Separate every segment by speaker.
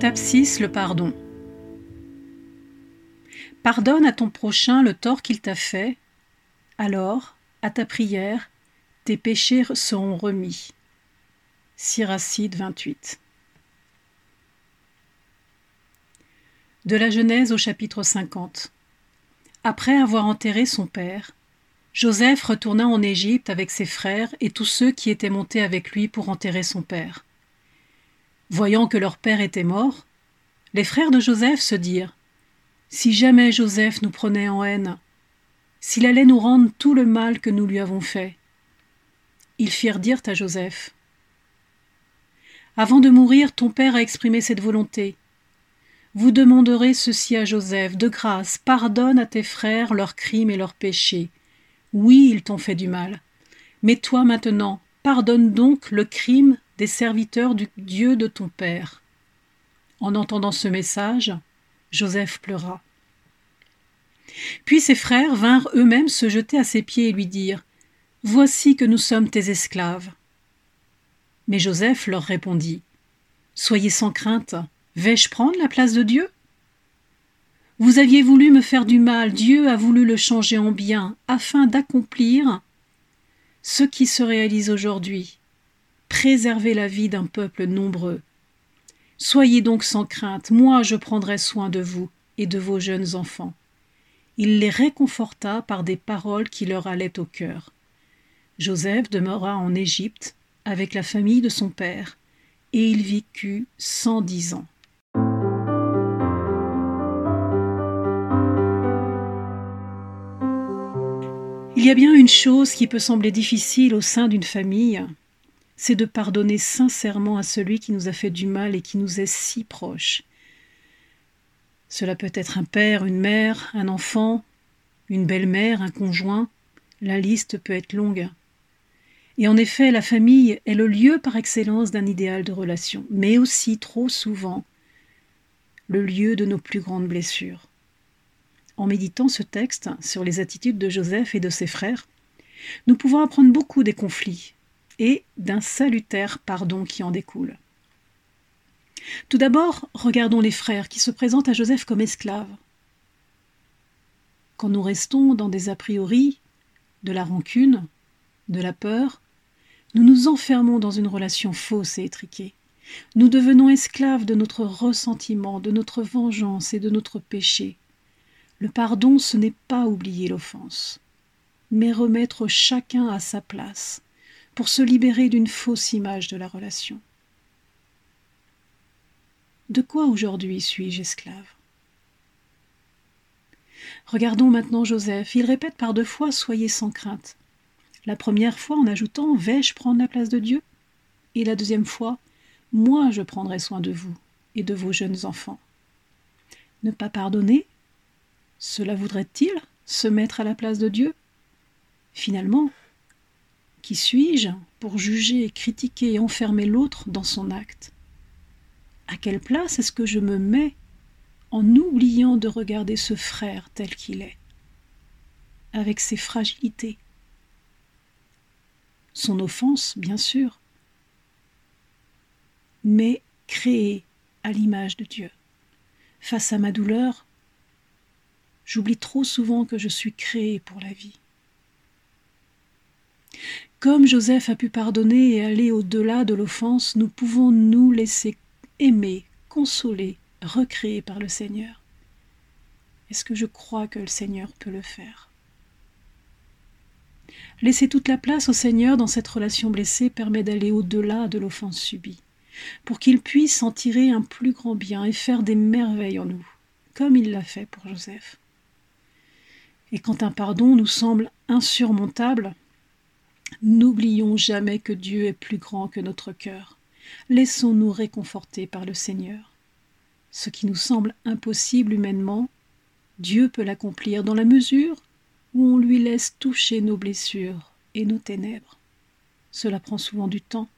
Speaker 1: Étape 6. Le pardon. Pardonne à ton prochain le tort qu'il t'a fait, alors, à ta prière, tes péchés seront remis. Siracide 28. De la Genèse au chapitre 50. Après avoir enterré son père, Joseph retourna en Égypte avec ses frères et tous ceux qui étaient montés avec lui pour enterrer son père. Voyant que leur père était mort, les frères de Joseph se dirent Si jamais Joseph nous prenait en haine, s'il allait nous rendre tout le mal que nous lui avons fait. Ils firent dire à Joseph Avant de mourir, ton père a exprimé cette volonté. Vous demanderez ceci à Joseph De grâce, pardonne à tes frères leurs crimes et leurs péchés. Oui, ils t'ont fait du mal. Mais toi maintenant, pardonne donc le crime des serviteurs du Dieu de ton Père. En entendant ce message, Joseph pleura. Puis ses frères vinrent eux-mêmes se jeter à ses pieds et lui dire Voici que nous sommes tes esclaves. Mais Joseph leur répondit Soyez sans crainte, vais-je prendre la place de Dieu? Vous aviez voulu me faire du mal, Dieu a voulu le changer en bien, afin d'accomplir ce qui se réalise aujourd'hui préserver la vie d'un peuple nombreux. Soyez donc sans crainte, moi je prendrai soin de vous et de vos jeunes enfants. Il les réconforta par des paroles qui leur allaient au cœur. Joseph demeura en Égypte avec la famille de son père, et il vécut cent dix ans. Il y a bien une chose qui peut sembler difficile au sein d'une famille, c'est de pardonner sincèrement à celui qui nous a fait du mal et qui nous est si proche. Cela peut être un père, une mère, un enfant, une belle-mère, un conjoint, la liste peut être longue. Et en effet, la famille est le lieu par excellence d'un idéal de relation, mais aussi trop souvent le lieu de nos plus grandes blessures. En méditant ce texte sur les attitudes de Joseph et de ses frères, nous pouvons apprendre beaucoup des conflits, et d'un salutaire pardon qui en découle. Tout d'abord, regardons les frères qui se présentent à Joseph comme esclaves. Quand nous restons dans des a priori, de la rancune, de la peur, nous nous enfermons dans une relation fausse et étriquée. Nous devenons esclaves de notre ressentiment, de notre vengeance et de notre péché. Le pardon, ce n'est pas oublier l'offense, mais remettre chacun à sa place, pour se libérer d'une fausse image de la relation. De quoi aujourd'hui suis-je esclave? Regardons maintenant Joseph. Il répète par deux fois Soyez sans crainte. La première fois en ajoutant Vais-je prendre la place de Dieu? Et la deuxième fois Moi je prendrai soin de vous et de vos jeunes enfants. Ne pas pardonner? Cela voudrait-il se mettre à la place de Dieu? Finalement, qui suis-je pour juger, critiquer et enfermer l'autre dans son acte? À quelle place est-ce que je me mets en oubliant de regarder ce frère tel qu'il est, avec ses fragilités? Son offense, bien sûr, mais créé à l'image de Dieu. Face à ma douleur, j'oublie trop souvent que je suis créé pour la vie. Comme Joseph a pu pardonner et aller au-delà de l'offense, nous pouvons nous laisser aimer, consoler, recréer par le Seigneur. Est-ce que je crois que le Seigneur peut le faire? Laisser toute la place au Seigneur dans cette relation blessée permet d'aller au-delà de l'offense subie, pour qu'il puisse en tirer un plus grand bien et faire des merveilles en nous, comme il l'a fait pour Joseph. Et quand un pardon nous semble insurmontable, N'oublions jamais que Dieu est plus grand que notre cœur. Laissons-nous réconforter par le Seigneur. Ce qui nous semble impossible humainement, Dieu peut l'accomplir dans la mesure où on lui laisse toucher nos blessures et nos ténèbres. Cela prend souvent du temps.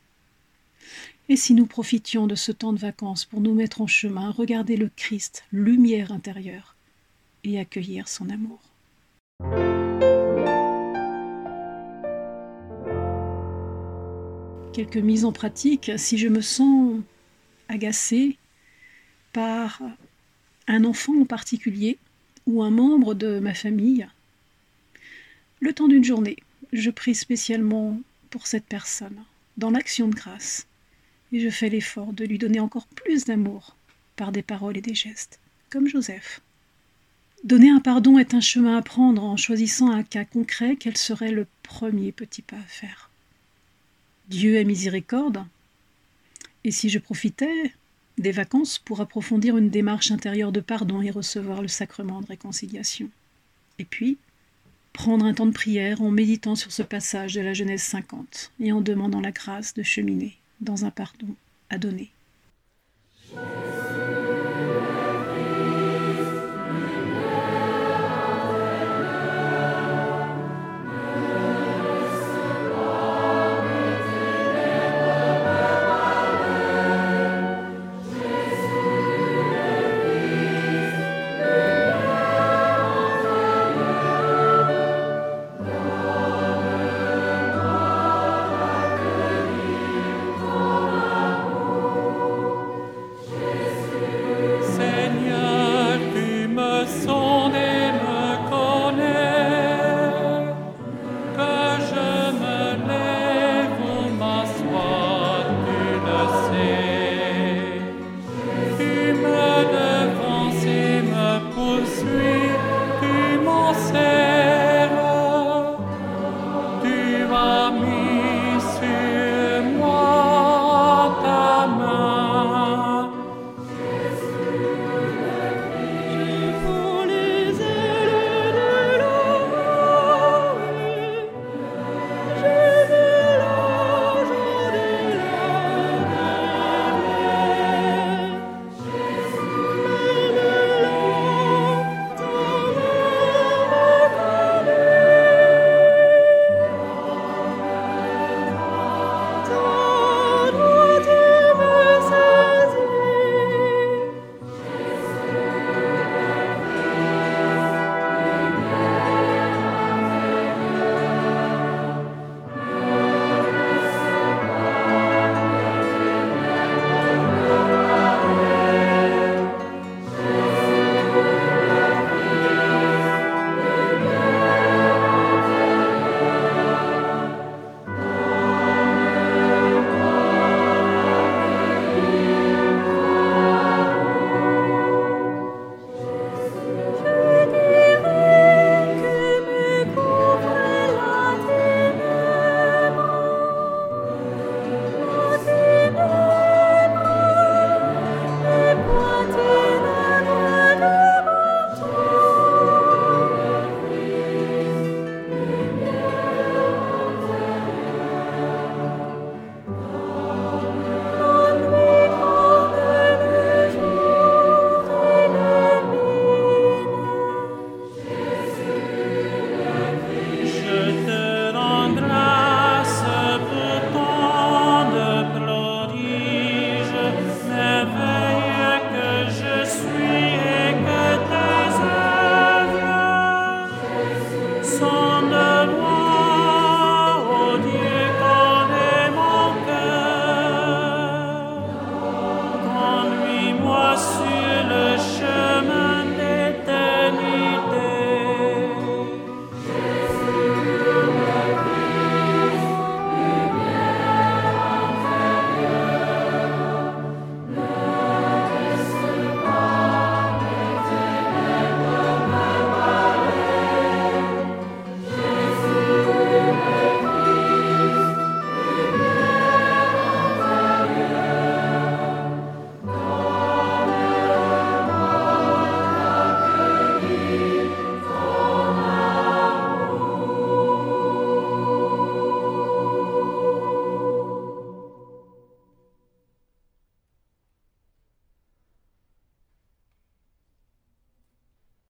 Speaker 1: Et si nous profitions de ce temps de vacances pour nous mettre en chemin, regarder le Christ, lumière intérieure, et accueillir son amour. Quelques mises en pratique. Si je me sens agacée, par un enfant en particulier ou un membre de ma famille. Le temps d'une journée, je prie spécialement pour cette personne, dans l'action de grâce, et je fais l'effort de lui donner encore plus d'amour par des paroles et des gestes, comme Joseph. Donner un pardon est un chemin à prendre en choisissant un cas concret quel serait le premier petit pas à faire? Dieu est miséricorde, et si je profitais des vacances pour approfondir une démarche intérieure de pardon et recevoir le sacrement de réconciliation. Et puis, prendre un temps de prière en méditant sur ce passage de la Genèse 50 et en demandant la grâce de cheminer dans un pardon à donner.